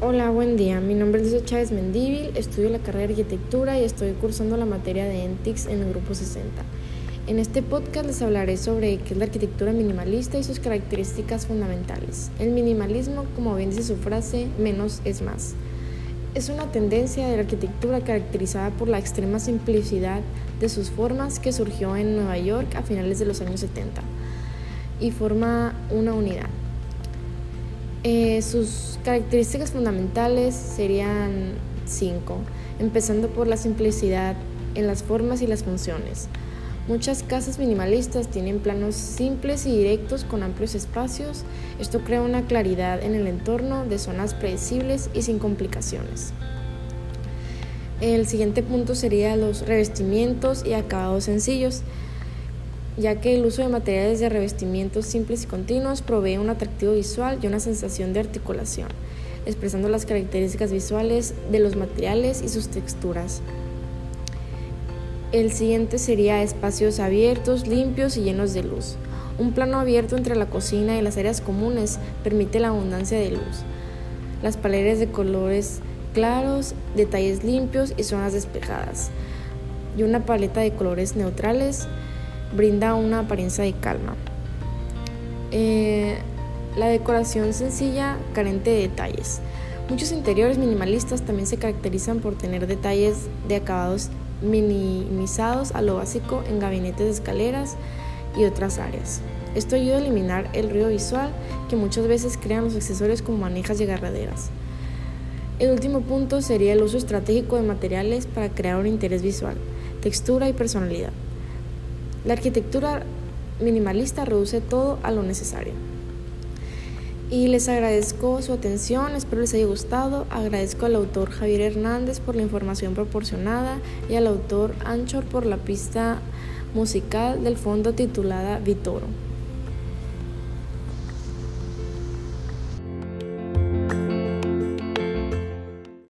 Hola, buen día. Mi nombre es Chávez Mendíbil, estudio la carrera de arquitectura y estoy cursando la materia de ENTICS en el grupo 60. En este podcast les hablaré sobre qué es la arquitectura minimalista y sus características fundamentales. El minimalismo, como bien dice su frase, menos es más. Es una tendencia de la arquitectura caracterizada por la extrema simplicidad de sus formas que surgió en Nueva York a finales de los años 70 y forma una unidad. Eh, sus características fundamentales serían cinco, empezando por la simplicidad en las formas y las funciones. Muchas casas minimalistas tienen planos simples y directos con amplios espacios. Esto crea una claridad en el entorno de zonas predecibles y sin complicaciones. El siguiente punto sería los revestimientos y acabados sencillos ya que el uso de materiales de revestimientos simples y continuos provee un atractivo visual y una sensación de articulación, expresando las características visuales de los materiales y sus texturas. El siguiente sería espacios abiertos, limpios y llenos de luz. Un plano abierto entre la cocina y las áreas comunes permite la abundancia de luz. Las paredes de colores claros, detalles limpios y zonas despejadas. Y una paleta de colores neutrales brinda una apariencia de calma. Eh, la decoración sencilla, carente de detalles. Muchos interiores minimalistas también se caracterizan por tener detalles de acabados minimizados a lo básico en gabinetes de escaleras y otras áreas. Esto ayuda a eliminar el ruido visual que muchas veces crean los accesorios como manejas y agarraderas. El último punto sería el uso estratégico de materiales para crear un interés visual, textura y personalidad. La arquitectura minimalista reduce todo a lo necesario. Y les agradezco su atención, espero les haya gustado. Agradezco al autor Javier Hernández por la información proporcionada y al autor Anchor por la pista musical del fondo titulada Vitoro.